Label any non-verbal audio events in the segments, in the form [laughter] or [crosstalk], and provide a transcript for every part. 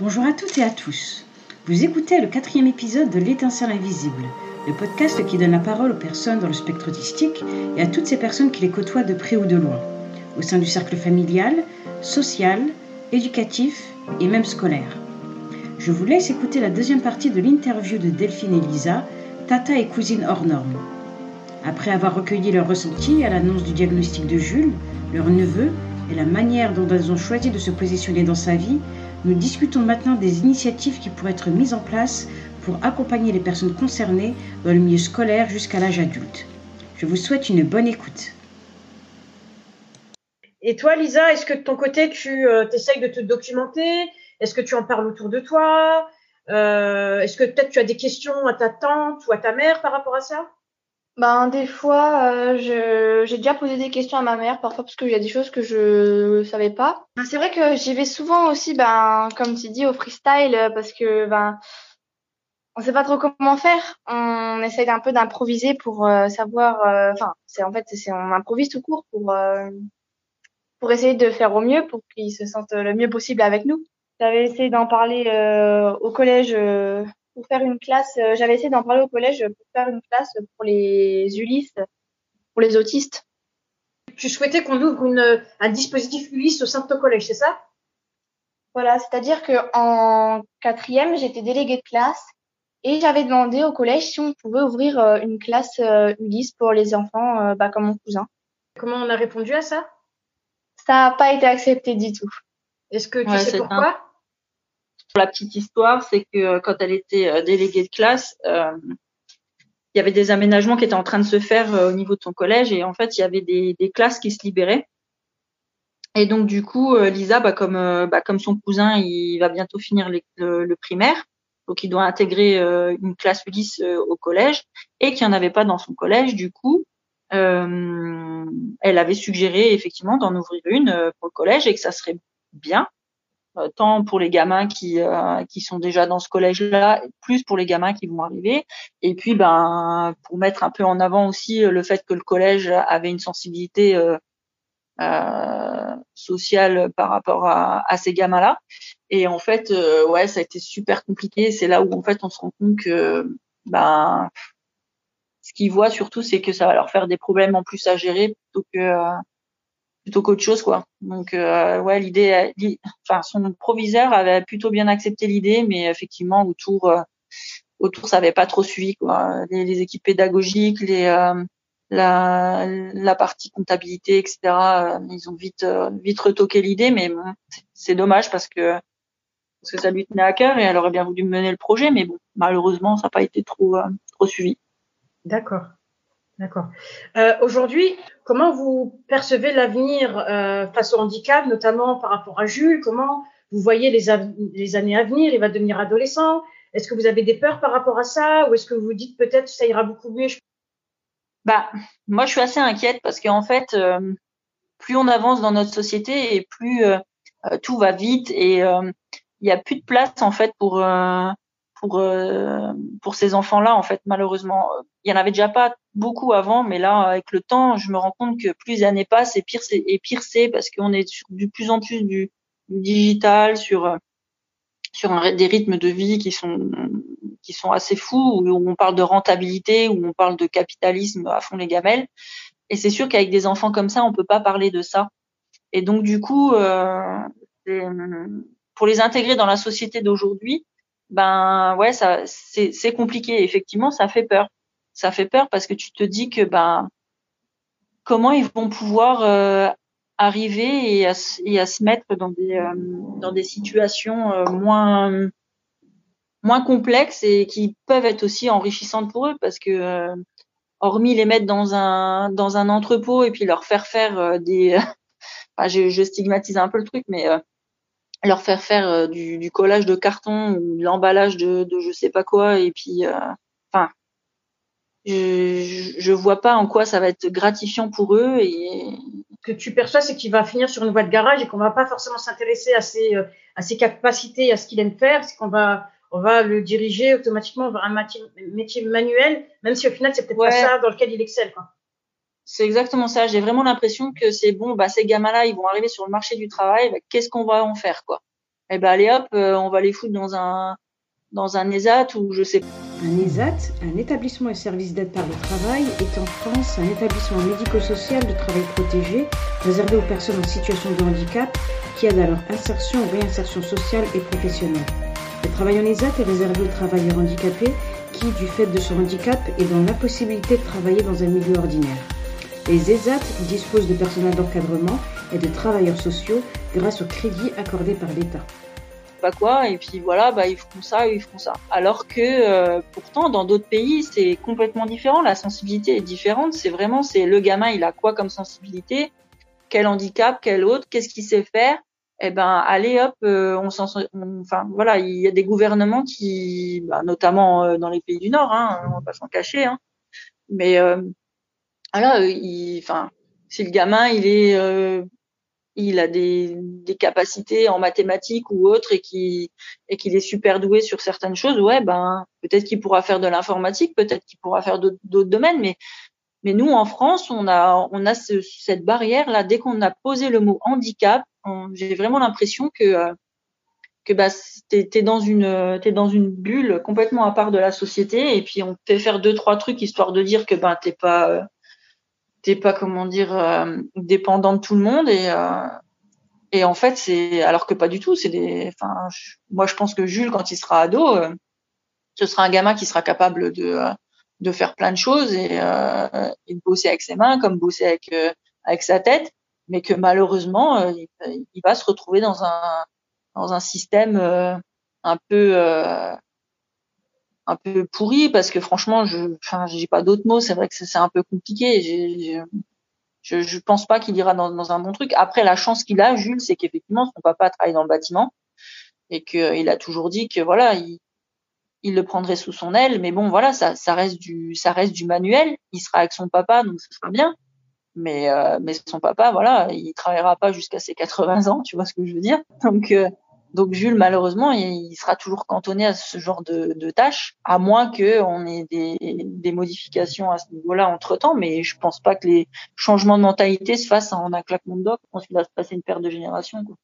Bonjour à toutes et à tous. Vous écoutez le quatrième épisode de L'étincelle invisible, le podcast qui donne la parole aux personnes dans le spectre autistique et à toutes ces personnes qui les côtoient de près ou de loin, au sein du cercle familial, social, éducatif et même scolaire. Je vous laisse écouter la deuxième partie de l'interview de Delphine et Lisa, tata et cousine hors norme. Après avoir recueilli leurs ressentis à l'annonce du diagnostic de Jules, leur neveu, et la manière dont elles ont choisi de se positionner dans sa vie, nous discutons maintenant des initiatives qui pourraient être mises en place pour accompagner les personnes concernées dans le milieu scolaire jusqu'à l'âge adulte. Je vous souhaite une bonne écoute. Et toi, Lisa, est-ce que de ton côté, tu euh, essayes de te documenter? Est-ce que tu en parles autour de toi? Euh, Est-ce que peut-être tu as des questions à ta tante ou à ta mère par rapport à ça? Ben, des fois, euh, je, j'ai déjà posé des questions à ma mère, parfois parce qu'il y a des choses que je savais pas. Ben, c'est vrai que j'y vais souvent aussi, ben, comme tu dis, au freestyle, parce que ben, on sait pas trop comment faire. On essaye un peu d'improviser pour euh, savoir. euh, Enfin, c'est en fait, c'est on improvise tout court pour euh, pour essayer de faire au mieux, pour qu'ils se sentent le mieux possible avec nous. J'avais essayé d'en parler euh, au collège. Pour faire une classe, euh, j'avais essayé d'en parler au collège pour faire une classe pour les Ulysse, pour les autistes. Tu souhaitais qu'on ouvre une, un dispositif Ulysse au sein de ton collège, c'est ça? Voilà, c'est-à-dire que en quatrième, j'étais déléguée de classe et j'avais demandé au collège si on pouvait ouvrir euh, une classe euh, Ulysse pour les enfants, bah, comme mon cousin. Comment on a répondu à ça? Ça n'a pas été accepté du tout. Est-ce que tu Ouais, sais pourquoi? Pour la petite histoire, c'est que euh, quand elle était euh, déléguée de classe, euh, il y avait des aménagements qui étaient en train de se faire au niveau de son collège et en fait, il y avait des, classes qui se libéraient. Et donc du coup, Lisa, bah, comme bah, comme son cousin, il va bientôt finir le, primaire, donc il doit intégrer une classe Ulysse euh, au collège et qu'il n'y en avait pas dans son collège. Du coup, elle avait suggéré effectivement d'en ouvrir une pour le collège et que ça serait bien tant pour les gamins qui euh, qui sont déjà dans ce collège-là, plus pour les gamins qui vont arriver. Et puis, ben, pour mettre un peu en avant aussi euh, le fait que le collège avait une sensibilité euh, euh, sociale par rapport à, à ces gamins-là. Et en fait, euh, ouais, ça a été super compliqué. C'est là où en fait on se rend compte que, ben, ce qu'ils voient surtout, c'est que ça va leur faire des problèmes en plus à gérer plutôt que euh, plutôt qu'autre chose quoi. Donc euh, ouais, l'idée, l'i- enfin son proviseur avait plutôt bien accepté l'idée, mais effectivement autour euh, autour ça avait pas trop suivi quoi. Les, équipes pédagogiques, les euh, la la partie comptabilité etc. euh, ils ont vite euh, vite retoqué l'idée, mais bon, c'est- dommage parce que parce que ça lui tenait à cœur et elle aurait bien voulu mener le projet, mais bon malheureusement ça n'a pas été trop euh, trop suivi. D'accord. D'accord. Euh, Aujourd'hui, comment vous percevez l'avenir euh, face au handicap, notamment par rapport à Jules? Comment vous voyez les, les années à venir? Il va devenir adolescent. Est-ce que vous avez des peurs par rapport à ça? Ou est-ce que vous dites peut-être ça ira beaucoup mieux? Bah, moi, je suis assez inquiète parce qu'en fait, euh, plus on avance dans notre société et plus euh, euh, tout va vite et euh, il y a plus de place en fait pour pour euh, pour ces enfants-là en fait malheureusement. Il y en avait déjà pas beaucoup avant, mais là avec le temps, je me rends compte que plus les années passent et pire c'est et pire c'est parce qu'on est sur de plus en plus du, digital sur sur un, des rythmes de vie qui sont qui sont assez fous où on parle de rentabilité où on parle de capitalisme à fond les gamelles et c'est sûr qu'avec des enfants comme ça on peut pas parler de ça et donc du coup euh, pour les intégrer dans la société d'aujourd'hui ben ouais ça c'est compliqué. Effectivement ça fait peur. Ça fait peur parce que tu te dis que ben comment ils vont pouvoir euh, arriver et à, se- et à se mettre dans des euh, dans des situations euh, moins moins complexes et qui peuvent être aussi enrichissantes pour eux parce que euh, hormis les mettre dans un dans un entrepôt et puis leur faire faire euh, des [laughs] je, je stigmatise un peu le truc mais euh, leur faire faire euh, du, du collage de carton ou de l'emballage de, de je sais pas quoi et puis euh, enfin je, je vois pas en quoi ça va être gratifiant pour eux et Ce que tu perçois, c'est qu'il va finir sur une voie de garage et qu'on va pas forcément s'intéresser à ses euh, à ses capacités, à ce qu'il aime faire. C'est qu'on va on va le diriger automatiquement vers un métier, métier manuel, même si au final c'est peut-être Ouais. pas ça dans lequel il excelle. Quoi. C'est exactement ça. J'ai vraiment l'impression que c'est bon, bah ces gamins-là, ils vont arriver sur le marché du travail. bah, Qu'est-ce qu'on va en faire, quoi? Eh ben allez hop, on va les foutre dans un dans un ESAT ou je sais pas. Un ESAT, un établissement et service d'aide par le travail, est en France un établissement médico-social de travail protégé réservé aux personnes en situation de handicap qui aide à leur insertion ou réinsertion sociale et professionnelle. Le travail en ESAT est réservé aux travailleurs handicapés qui, du fait de son handicap, est dans l'impossibilité de travailler dans un milieu ordinaire. Les ESAT disposent de personnel d'encadrement et de travailleurs sociaux grâce aux crédits accordés par l'État. Quoi et puis voilà bah ils font ça ils font ça. Alors que euh, pourtant dans d'autres pays c'est complètement différent la sensibilité est différente. C'est vraiment c'est le gamin il a quoi comme sensibilité? Quel handicap quel autre qu'est-ce qu'il sait faire? Eh ben allez hop euh, on s'en enfin voilà il y a des gouvernements qui bah, notamment euh, dans les pays du nord hein, on va pas s'en cacher hein, mais voilà il enfin si le gamin il est il a des, des, capacités en mathématiques ou autres et qui et qu'il est super doué sur certaines choses, ouais, ben peut-être qu'il pourra faire de l'informatique, peut-être qu'il pourra faire d'autres domaines, mais mais nous en France, on a on a ce, cette barrière là. Dès qu'on a posé le mot handicap, j'ai vraiment l'impression que euh, que bah t'es es dans une t'es dans une bulle complètement à part de la société et puis on fait faire deux trois trucs histoire de dire que ben t'es pas euh, t'es pas comment dire euh, dépendant de tout le monde et euh, et en fait c'est alors que pas du tout c'est des enfin moi je pense que Jules quand il sera ado euh, ce sera un gamin qui sera capable de de faire plein de choses et, et de bosser avec ses mains comme bosser avec avec sa tête mais que malheureusement il, il, va se retrouver dans un dans un système un peu un peu pourri parce que franchement, je, enfin, j'ai pas d'autres mots. C'est vrai que c'est un peu compliqué. Je, je pense pas qu'il ira dans, dans, un bon truc. Après, la chance qu'il a, Jules, c'est qu'effectivement, son papa travaille dans le bâtiment et qu'il a toujours dit que voilà, il, il, le prendrait sous son aile. Mais bon, voilà, ça, ça reste du, ça reste du manuel. Il sera avec son papa, donc ce sera bien. Mais, euh, mais son papa, voilà, il travaillera pas jusqu'à ses 80 ans, tu vois ce que je veux dire. Donc, euh, donc Jules, malheureusement, il, sera toujours cantonné à ce genre de, de tâches, à moins qu'on ait des, des, modifications à ce niveau-là entre-temps. Mais je pense pas que les changements de mentalité se fassent en un claquement de doigts. Je pense qu'il va se passer une perte de génération. Quoi.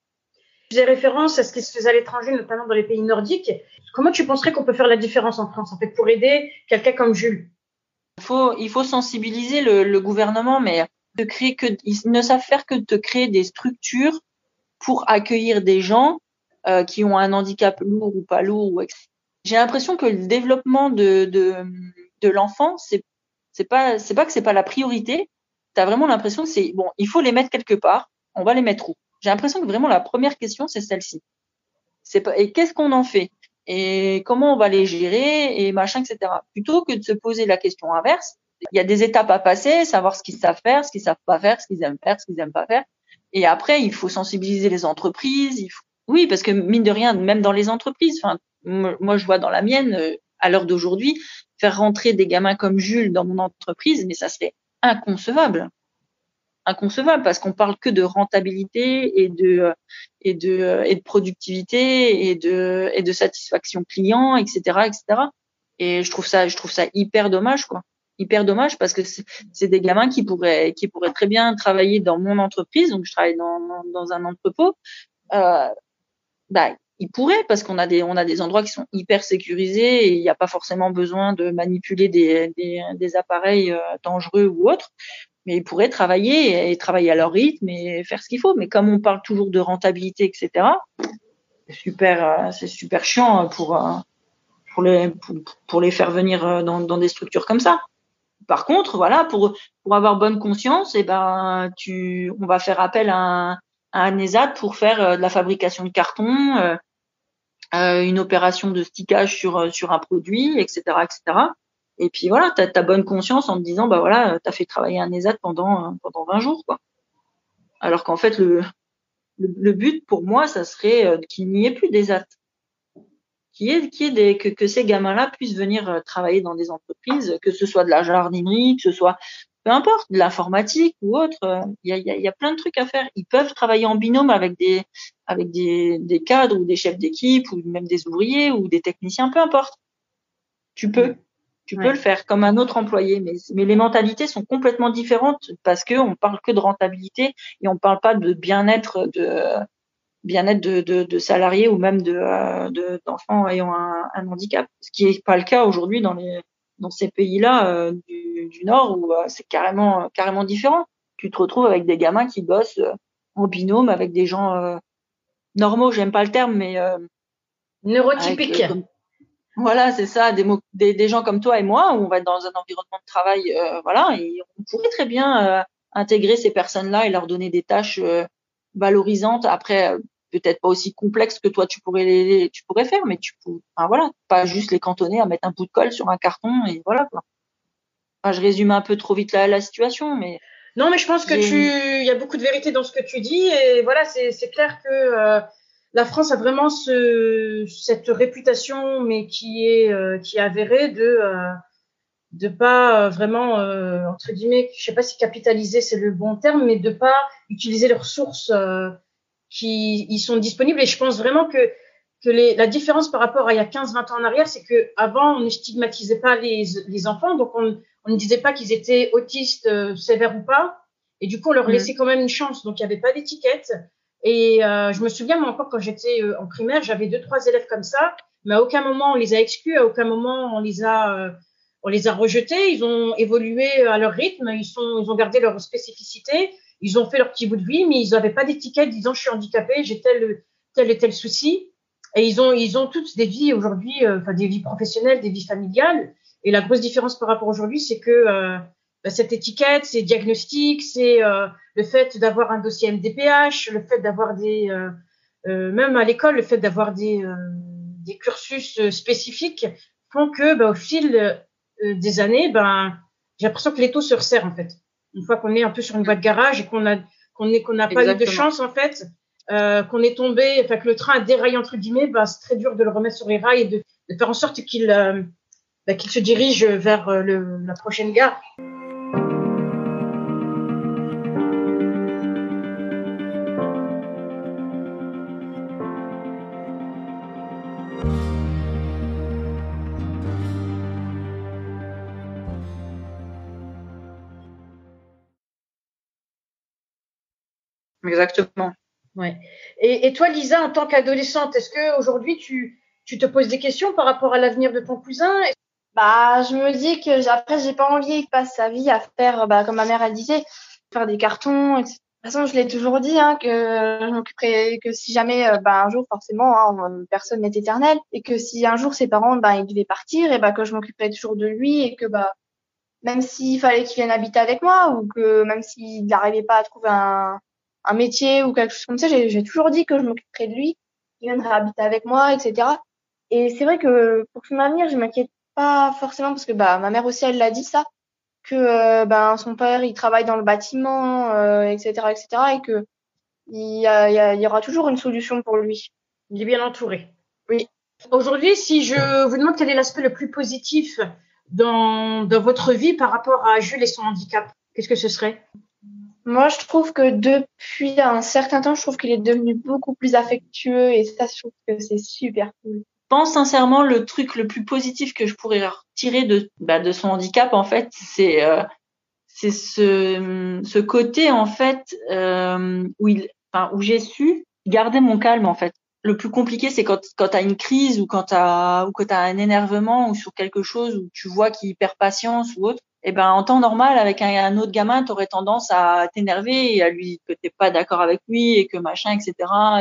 faisais référence à ce qui se faisait à l'étranger, notamment dans les pays nordiques. Comment tu penserais qu'on peut faire la différence en France, en fait, pour aider quelqu'un comme Jules? Il faut, il faut sensibiliser le, le gouvernement, mais de créer que, ils ne savent faire que de créer des structures pour accueillir des gens euh, qui ont un handicap lourd ou pas lourd. Ou J'ai l'impression que le développement de, de, de l'enfant, c'est c'est pas c'est pas que c'est pas la priorité. Tu as vraiment l'impression que c'est bon, il faut les mettre quelque part. On va les mettre où? J'ai l'impression que vraiment la première question c'est celle-ci. C'est pas et qu'est-ce qu'on en fait? Et comment on va les gérer? Et machin etc. Plutôt que de se poser la question inverse, il y a des étapes à passer, savoir ce qu'ils savent faire, ce qu'ils savent pas faire, ce qu'ils aiment faire, ce qu'ils aiment pas faire. Et après, il faut sensibiliser les entreprises, il faut oui, parce que mine de rien, même dans les entreprises, enfin, moi je vois dans la mienne, euh, à l'heure d'aujourd'hui, faire rentrer des gamins comme Jules dans mon entreprise, mais ça serait inconcevable. Inconcevable parce qu'on parle que de rentabilité et de euh, et de euh, et de productivité et de et de satisfaction client, etc., etc. Et je trouve ça je trouve ça hyper dommage quoi hyper dommage parce que c'est des gamins qui pourraient qui pourraient très bien travailler dans mon entreprise donc je travaille dans, dans un entrepôt euh, bah, il pourrait parce qu'on a des on a des endroits qui sont hyper sécurisés et il n'y a pas forcément besoin de manipuler des, des, des appareils euh, dangereux ou autres. Mais ils pourraient travailler et travailler à leur rythme et faire ce qu'il faut. Mais comme on parle toujours de rentabilité etc c'est super euh, c'est super chiant pour euh, pour les pour, les faire venir dans, dans des structures comme ça. Par contre voilà pour pour avoir bonne conscience eh ben tu on va faire appel à un un ESAT pour faire euh, de la fabrication de carton, euh, euh, une opération de stickage sur sur un produit, etc., etc. Et puis voilà, tu as, bonne conscience en te disant bah voilà, tu as fait travailler un ESAT pendant pendant 20 jours quoi. Alors qu'en fait le, le, but pour moi ça serait qu'il n'y ait plus d'ESAT. Est des, que, que ces gamins-là puissent venir travailler dans des entreprises, que ce soit de la jardinerie, que ce soit peu importe, de l'informatique ou autre, euh, il y a, y a, plein de trucs à faire. Ils peuvent travailler en binôme avec des avec des, des cadres ou des chefs d'équipe ou même des ouvriers ou des techniciens, peu importe. Tu peux, tu peux le faire comme un autre employé, mais mais les mentalités sont complètement différentes parce que on parle que de rentabilité et on parle pas de bien-être de bien-être de, de, de, salariés ou même de d'enfants ayant un, un, handicap, ce qui est pas le cas aujourd'hui dans les dans ces pays-là du, du, Nord où c'est carrément carrément différent. Tu te retrouves avec des gamins qui bossent en binôme avec des gens normaux, j'aime pas le terme, mais neurotypiques. Voilà, c'est ça, des, des, des, gens comme toi et moi, où on va être dans un environnement de travail, euh, voilà, et on pourrait très bien euh, intégrer ces personnes-là et leur donner des tâches euh, valorisantes. Après, peut-être pas aussi complexes que toi tu pourrais les, tu pourrais faire, mais tu peux, enfin, voilà, pas juste les cantonner à mettre un bout de colle sur un carton et voilà quoi. Enfin, je résume un peu trop vite la, la situation, mais non, mais je pense que tu, il y a beaucoup de vérité dans ce que tu dis et voilà, c'est clair que la France a vraiment ce, cette réputation, mais qui est euh, qui est avérée de euh, de pas euh, vraiment euh, entre guillemets, je sais pas si capitaliser c'est le bon terme, mais de pas utiliser les ressources qui y sont disponibles. Et je pense vraiment que que les, la différence par rapport à il y a 15-20 ans en arrière, c'est que avant on ne stigmatisait pas les, les enfants, donc on, on ne disait pas qu'ils étaient autistes sévères ou pas, et du coup on leur mmh. laissait quand même une chance. Donc il n'y avait pas d'étiquette. Et euh, je me souviens, moi encore, quand j'étais euh, en primaire, j'avais deux, trois élèves comme ça, mais à aucun moment on les a exclus, à aucun moment on les a, euh, on les a rejetés. Ils ont évolué à leur rythme, ils, sont, ils ont gardé leur spécificité, ils ont fait leur petit bout de vie, mais ils n'avaient pas d'étiquette disant je suis handicapé, j'ai tel, tel et tel souci. Et ils ont, ils ont toutes des vies aujourd'hui, enfin des vies professionnelles, des vies familiales. Et la grosse différence par rapport aujourd'hui, c'est que bah, cette étiquette, ces diagnostics, c'est euh, le fait d'avoir un dossier MDPH, le fait d'avoir des, euh, euh, même à l'école, le fait d'avoir des, des cursus spécifiques font que, bah, au fil des années, ben, j'ai l'impression que l'étau se resserre en fait. Une fois qu'on est un peu sur une voie de garage et qu'on a qu'on est qu'on n'a pas eu de chance en fait, euh, qu'on est tombé, enfin que le train a déraillé entre guillemets, ben, c'est très dur de le remettre sur les rails et de, de faire en sorte qu'il ben, qu'il se dirige vers le, la prochaine gare. Exactement. Ouais. Et, et toi, Lisa, en tant qu'adolescente, est-ce que aujourd'hui tu, tu te poses des questions par rapport à l'avenir de ton cousin? Bah, je me dis que après, j'ai pas envie qu'il passe sa vie à faire, bah, comme ma mère elle disait, faire des cartons. Etc. De toute façon, je l'ai toujours dit hein, que je m'occuperais que si jamais, euh, bah, un jour, forcément, hein, personne n'est éternel, et que si un jour ses parents, bah, ils devaient partir, et bah, que je m'occuperais toujours de lui, et que bah, même s'il fallait qu'il vienne habiter avec moi, ou que même s'il n'arrivait pas à trouver un, un métier ou quelque chose comme ça, j'ai toujours dit que je m'occuperais de lui, qu'il viendrait habiter avec moi, etc. Et c'est vrai que pour son avenir, je m'inquiète pas forcément parce que bah ma mère aussi elle l'a dit ça que euh, ben son père il travaille dans le bâtiment, euh, etc., etc. et que il y, a, il y, aura toujours une solution pour lui. Il est bien entouré. Oui. Aujourd'hui, si je vous demande quel est l'aspect le plus positif dans, dans votre vie par rapport à Jules et son handicap, qu'est-ce que ce serait? Moi, je trouve que depuis un certain temps, je trouve qu'il est devenu beaucoup plus affectueux et ça, je trouve que c'est super cool. Je pense sincèrement le truc le plus positif que je pourrais retirer de bah, de son handicap en fait, c'est euh, ce ce côté en fait euh, où enfin où j'ai su garder mon calme en fait. Le plus compliqué, c'est quand quand t'as une crise ou quand ou quand t'as un énervement ou sur quelque chose où tu vois qu'il perd patience ou autre eh ben en temps normal avec un, autre gamin tu aurais tendance à t'énerver et à lui que t'es pas d'accord avec lui et que machin etc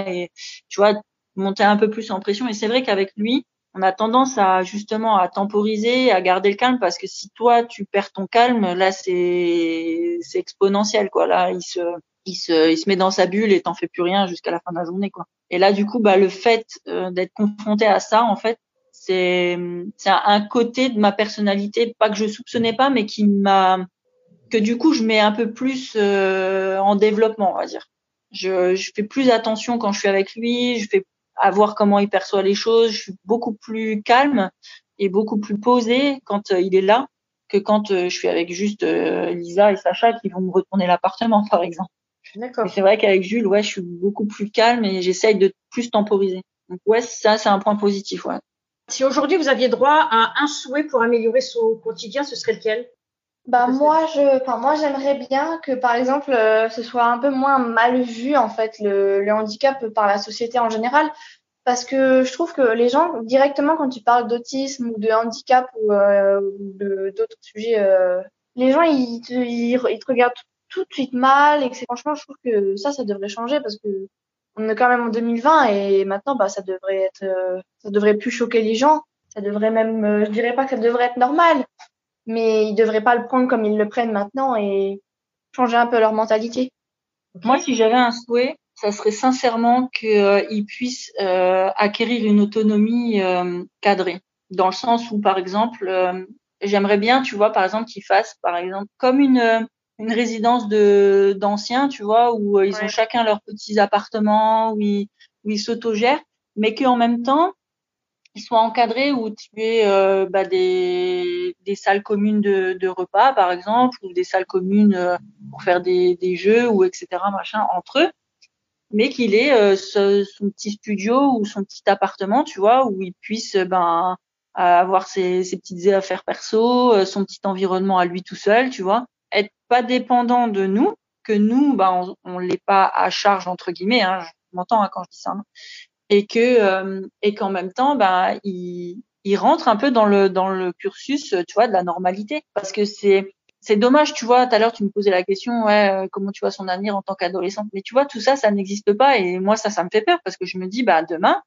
et tu vois monter un peu plus en pression. Et c'est vrai qu'avec lui on a tendance à justement à temporiser à garder le calme parce que si toi tu perds ton calme là c'est c'est exponentiel quoi. Là il se il se il se met dans sa bulle et t'en fais plus rien jusqu'à la fin de la journée quoi. Et là du coup bah le fait euh, d'être confronté à ça en fait c'est un côté de ma personnalité pas que je soupçonnais pas mais qui m'a que du coup je mets un peu plus euh, en développement on va dire. Je, je fais plus attention quand je suis avec lui je fais à voir comment il perçoit les choses je suis beaucoup plus calme et beaucoup plus posée quand euh, il est là que quand euh, je suis avec juste Lisa et Sacha qui vont me retourner l'appartement par exemple. D'accord. c'est vrai qu'avec Jules ouais je suis beaucoup plus calme et j'essaye de plus temporiser. Donc ouais ça c'est un point positif ouais si aujourd'hui vous aviez droit à un souhait pour améliorer son quotidien, ce serait lequel? Bah moi je, enfin moi j'aimerais bien que par exemple euh, ce soit un peu moins mal vu en fait le, le handicap par la société en général. Parce que je trouve que les gens directement quand tu parles d'autisme ou de handicap ou, euh, d'autres sujets, euh, les gens ils te, ils, te regardent tout, de suite mal et que franchement je trouve que ça ça devrait changer parce que on est quand même en 2020 et maintenant bah ça devrait être euh, ça devrait plus choquer les gens. Ça devrait même je dirais pas que ça devrait être normal mais ils devraient pas le prendre comme ils le prennent maintenant et changer un peu leur mentalité. Moi, si j'avais un souhait, ça serait sincèrement qu'ils euh, puissent euh, acquérir une autonomie euh, cadrée, dans le sens où, par exemple, euh, j'aimerais bien, tu vois, par exemple, qu'ils fassent, par exemple, comme une une résidence de d'anciens, tu vois, où ils ont chacun leurs petits appartements, où ils, où ils s'autogèrent, mais qu'en même temps, qui soient encadrés où tu es euh, bah, des, des salles communes de, de, repas par exemple ou des salles communes euh, pour faire des, des jeux ou etc machin entre eux mais qu'il ait euh, son petit studio ou son petit appartement tu vois où il puisse ben avoir ses, ses petites affaires perso son petit environnement à lui tout seul tu vois être pas dépendant de nous que nous ben on, on l'est pas à charge entre guillemets hein, je m'entends hein, quand je dis ça hein. Et que euh, et qu'en même temps bah il il rentre un peu dans le dans le cursus tu vois de la normalité. Parce que c'est c'est dommage tu vois tout à l'heure tu me posais la question ouais euh, comment tu vois son avenir en tant qu'adolescente. Mais tu vois tout ça ça n'existe pas. Et moi ça ça me fait peur parce que je me dis bah demain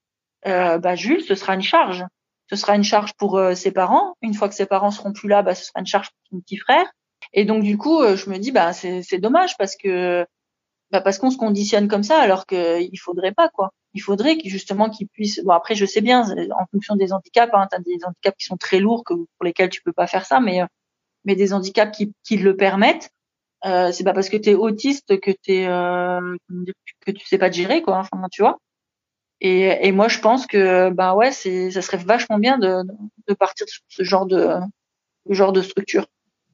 euh, bah Jules ce sera une charge. Ce sera une charge pour euh, ses parents. Une fois que ses parents seront plus là bah ce sera une charge pour son petit frère et donc du coup je me dis bah c'est dommage parce que bah parce qu'on se conditionne comme ça alors qu'il faudrait pas quoi il faudrait justement qu'ils puissent. Bon après, je sais bien, en fonction des handicaps, hein, tu as des handicaps qui sont très lourds que, pour lesquels tu peux pas faire ça, mais mais des handicaps qui, qui le permettent. Euh, c'est pas parce que tu es autiste que tu euh, que tu sais pas gérer quoi. Enfin, tu vois. Et, et moi, je pense que bah ouais, c'est ça serait vachement bien de, de partir sur ce genre de, genre de structure.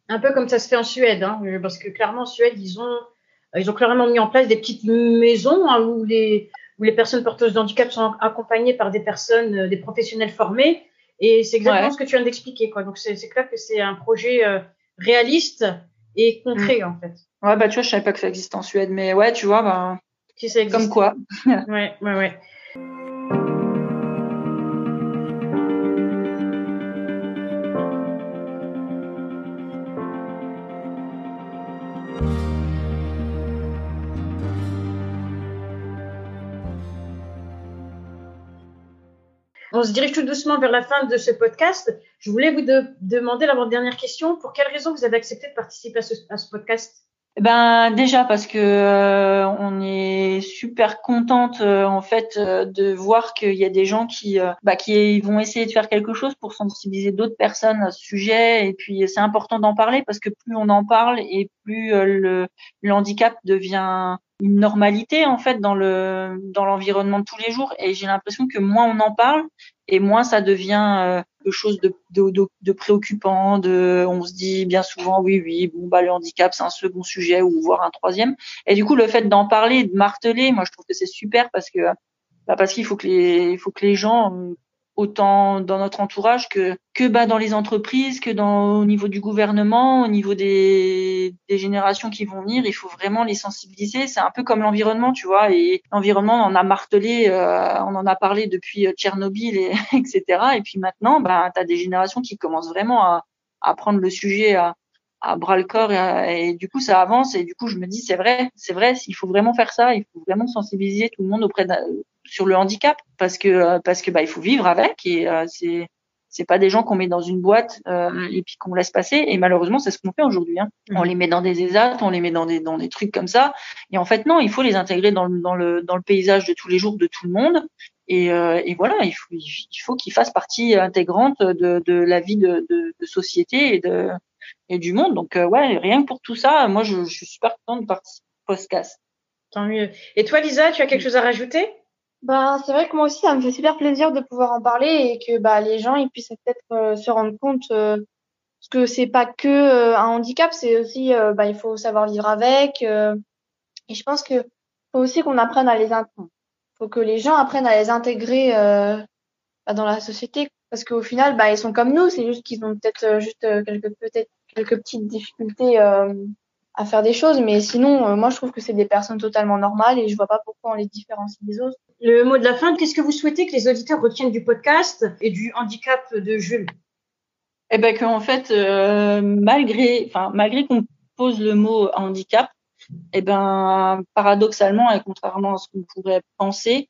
Un peu comme ça se fait en Suède, hein, parce que clairement en Suède, ils ont ils ont clairement mis en place des petites maisons hein, où les où les personnes porteuses de handicap sont accompagnées par des personnes, euh, des professionnels formés. Et c'est exactement ce que tu viens d'expliquer. Quoi. Donc c'est clair que c'est un projet euh, réaliste et concret mm. en fait. Ouais bah tu vois je savais pas que ça existe en Suède mais ouais tu vois bah si ça existe. comme quoi. [laughs] ouais ouais ouais. On se dirige tout doucement vers la fin de ce podcast. Je voulais vous demander l'avant-dernière question. Pour quelle raison vous avez accepté de participer à ce, podcast? Eh ben déjà parce que euh, on est super contente euh, en fait euh, de voir qu'il y a des gens qui bah, qui vont essayer de faire quelque chose pour sensibiliser d'autres personnes à ce sujet et puis c'est important d'en parler parce que plus on en parle et plus le, le handicap devient une normalité en fait dans le dans l'environnement de tous les jours. Et j'ai l'impression que moins on en parle et moins ça devient euh, quelque chose de, de, de, de, préoccupant on se dit bien souvent oui oui bon bah le handicap c'est un second sujet ou voire un troisième. Et du coup le fait d'en parler de marteler moi je trouve que c'est super parce que bah parce qu'il faut que les il faut que les gens autant dans notre entourage que que bah dans les entreprises, que dans au niveau du gouvernement, au niveau des, des générations qui vont venir, il faut vraiment les sensibiliser. C'est un peu comme l'environnement, tu vois. Et l'environnement, on en a martelé, euh, on en a parlé depuis euh, Tchernobyl, et, [laughs] etc. Et puis maintenant, bah, tu as des générations qui commencent vraiment à, à prendre le sujet à, à bras le corps et, et, du coup ça avance et du coup je me dis c'est vrai c'est vrai il faut vraiment faire ça il faut vraiment sensibiliser tout le monde auprès sur le handicap parce que euh, parce que bah il faut vivre avec et euh, c'est c'est pas des gens qu'on met dans une boîte euh, et puis qu'on laisse passer et malheureusement c'est ce qu'on fait aujourd'hui hein. on les met dans des ESAT on les met dans des dans des trucs comme ça et en fait non il faut les intégrer dans le dans le dans le paysage de tous les jours de tout le monde et, euh, et voilà il faut il faut qu'ils fassent partie intégrante de de la vie de de, de société et de et du monde. Donc ouais rien que pour tout ça moi je, je suis super contente de participer au podcast. Tant mieux. Et toi Lisa tu as quelque chose à rajouter? Ben, c'est vrai que moi aussi, ça me fait super plaisir de pouvoir en parler et que bah, les gens ils puissent peut-être euh, se rendre compte euh, que c'est pas que euh, un handicap, c'est aussi euh, bah, il faut savoir vivre avec. et je pense que faut aussi qu'on apprenne à les faut que les gens apprennent à les intégrer bah, dans la société parce qu'au final bah, ils sont comme nous, c'est juste qu'ils ont peut-être juste quelques peut-être quelques petites difficultés euh, à faire des choses, mais sinon, moi, je trouve que c'est des personnes totalement normales et je vois pas pourquoi on les différencie des autres. Le mot de la fin, qu'est-ce que vous souhaitez que les auditeurs retiennent du podcast et du handicap de Jules? Eh ben qu'en fait, malgré, enfin malgré qu'on pose le mot handicap, eh ben paradoxalement et contrairement à ce qu'on pourrait penser,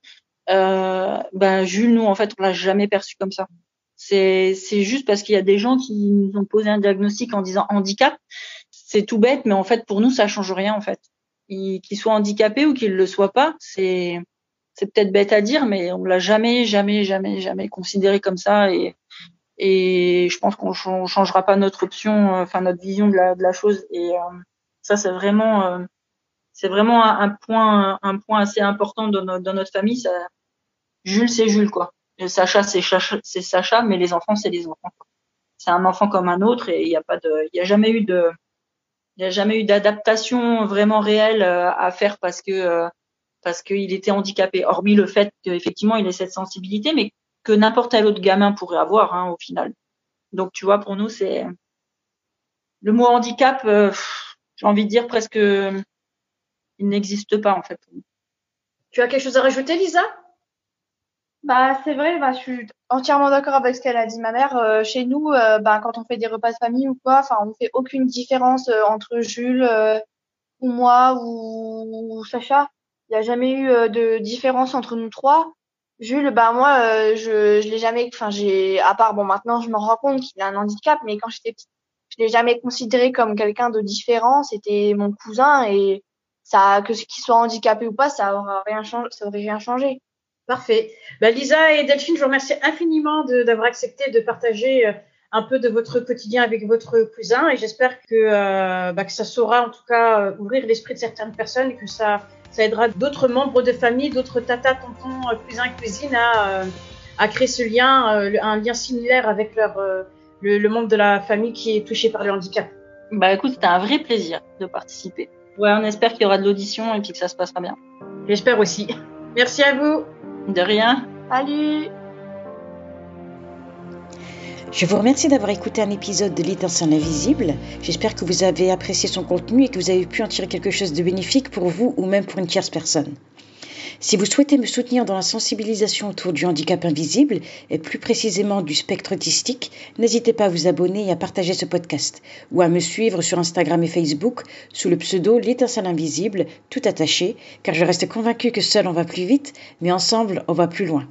euh, ben Jules, nous en fait, on l'a jamais perçu comme ça. C'est c'est juste parce qu'il y a des gens qui nous ont posé un diagnostic en disant handicap. C'est tout bête, mais en fait pour nous ça change rien en fait. Qu'il soit handicapé ou qu'il le soit pas, c'est c'est peut-être bête à dire, mais on l'a jamais, jamais, jamais, jamais considéré comme ça et et je pense qu'on changera pas notre option, euh, enfin notre vision de la, de la chose. Et euh, ça, c'est vraiment, euh, c'est vraiment un, point, un point assez important dans, notre, dans notre famille. Ça, Jules, c'est Jules, quoi. Sacha, c'est Sacha, c'est Sacha, mais les enfants, c'est les enfants. C'est un enfant comme un autre et il n'y a pas de, il y a jamais eu de, il n'y a jamais eu d'adaptation vraiment réelle à faire parce que parce qu'il était handicapé. Hormis le fait qu'effectivement il ait cette sensibilité, mais que n'importe quel autre gamin pourrait avoir hein, au final. Donc tu vois, pour nous, c'est le mot handicap, euh, j'ai envie de dire presque, il n'existe pas en fait. Tu as quelque chose à rajouter, Lisa? Bah c'est vrai, bah, je suis entièrement d'accord avec ce qu'elle a dit ma mère. Euh, chez nous, euh, bah, quand on fait des repas de famille ou quoi, enfin on fait aucune différence entre Jules ou moi ou, ou Sacha. Il n'y a jamais eu de différence entre nous trois. Jules, bah moi, euh, je je l'ai jamais, enfin j'ai, à part bon maintenant je me rends compte qu'il a un handicap, mais quand j'étais petite, je l'ai jamais considéré comme quelqu'un de différent. C'était mon cousin et ça, que qu'il soit handicapé ou pas, ça aura rien changé, ça aurait rien changé. Parfait. Bah, Lisa et Delphine, je vous remercie infiniment d'avoir accepté de partager euh, un peu de votre quotidien avec votre cousin et j'espère que, euh, bah, que ça saura en tout cas ouvrir l'esprit de certaines personnes et que ça ça aidera d'autres membres de famille, d'autres tata, tontons, cousins, cuisines à, euh, à créer ce lien, euh, un lien similaire avec leur, euh, le, le, membre de la famille qui est touché par le handicap. Bah écoute, c'était un vrai plaisir de participer. Ouais, on espère qu'il y aura de l'audition et puis que ça se passera bien. J'espère aussi. Merci à vous. De rien. Salut. Je vous remercie d'avoir écouté un épisode de l'étincelle invisible. J'espère que vous avez apprécié son contenu et que vous avez pu en tirer quelque chose de bénéfique pour vous ou même pour une tierce personne. Si vous souhaitez me soutenir dans la sensibilisation autour du handicap invisible et plus précisément du spectre autistique, n'hésitez pas à vous abonner et à partager ce podcast ou à me suivre sur Instagram et Facebook sous le pseudo l'étincelle invisible, tout attaché, car je reste convaincu que seul on va plus vite, mais ensemble on va plus loin.